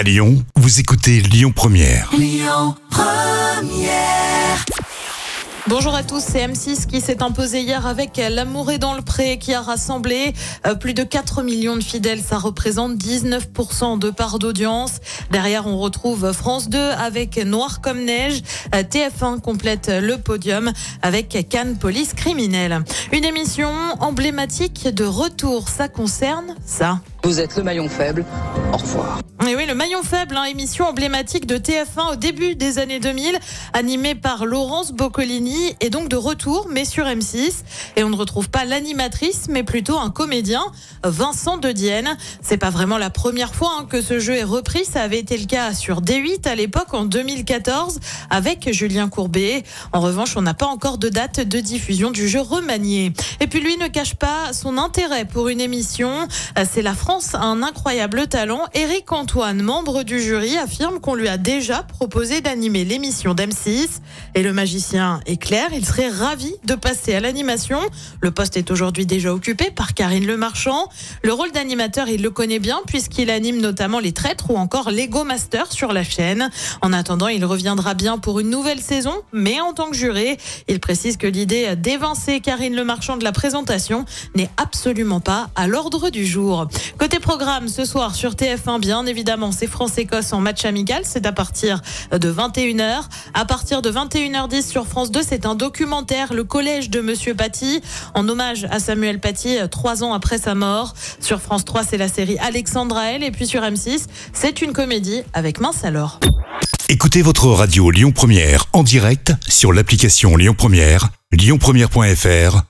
À Lyon, vous écoutez Lyon Première. Bonjour à tous, c'est M6 qui s'est imposé hier avec L'amour est dans le pré qui a rassemblé euh, plus de 4 millions de fidèles. Ça représente 19% de part d'audience. Derrière, on retrouve France 2 avec Noir comme neige. Euh, TF1 complète le podium avec Cannes Police criminelle. Une émission emblématique de retour. Ça concerne ça. Vous êtes le maillon faible. Au revoir. Et oui, le maillon faible, hein, émission emblématique de TF1 au début des années 2000, animée par Laurence Boccolini, et donc de retour, mais sur M6. Et on ne retrouve pas l'animatrice, mais plutôt un comédien, Vincent De Dienne. C'est pas vraiment la première fois hein, que ce jeu est repris. Ça avait été le cas sur D8 à l'époque, en 2014, avec Julien Courbet. En revanche, on n'a pas encore de date de diffusion du jeu remanié. Et puis lui ne cache pas son intérêt pour une émission. C'est la France un incroyable talent. Éric Antoine, membre du jury, affirme qu'on lui a déjà proposé d'animer l'émission d'M6. Et le magicien est clair, il serait ravi de passer à l'animation. Le poste est aujourd'hui déjà occupé par Karine Lemarchand. Le rôle d'animateur, il le connaît bien puisqu'il anime notamment Les Traîtres ou encore Lego Master sur la chaîne. En attendant, il reviendra bien pour une nouvelle saison, mais en tant que juré, il précise que l'idée d'évincer Karine Lemarchand de la présentation n'est absolument pas à l'ordre du jour. Côté programme, ce soir sur TF1, bien évidemment, c'est France-Écosse en match amical. C'est à partir de 21h. À partir de 21h10 sur France 2, c'est un documentaire, Le collège de Monsieur Paty, en hommage à Samuel Paty, trois ans après sa mort. Sur France 3, c'est la série Alexandra L. Et puis sur M6, c'est une comédie avec Mince alors. Écoutez votre radio Lyon Première en direct sur l'application Lyon Première, lyonpremière.fr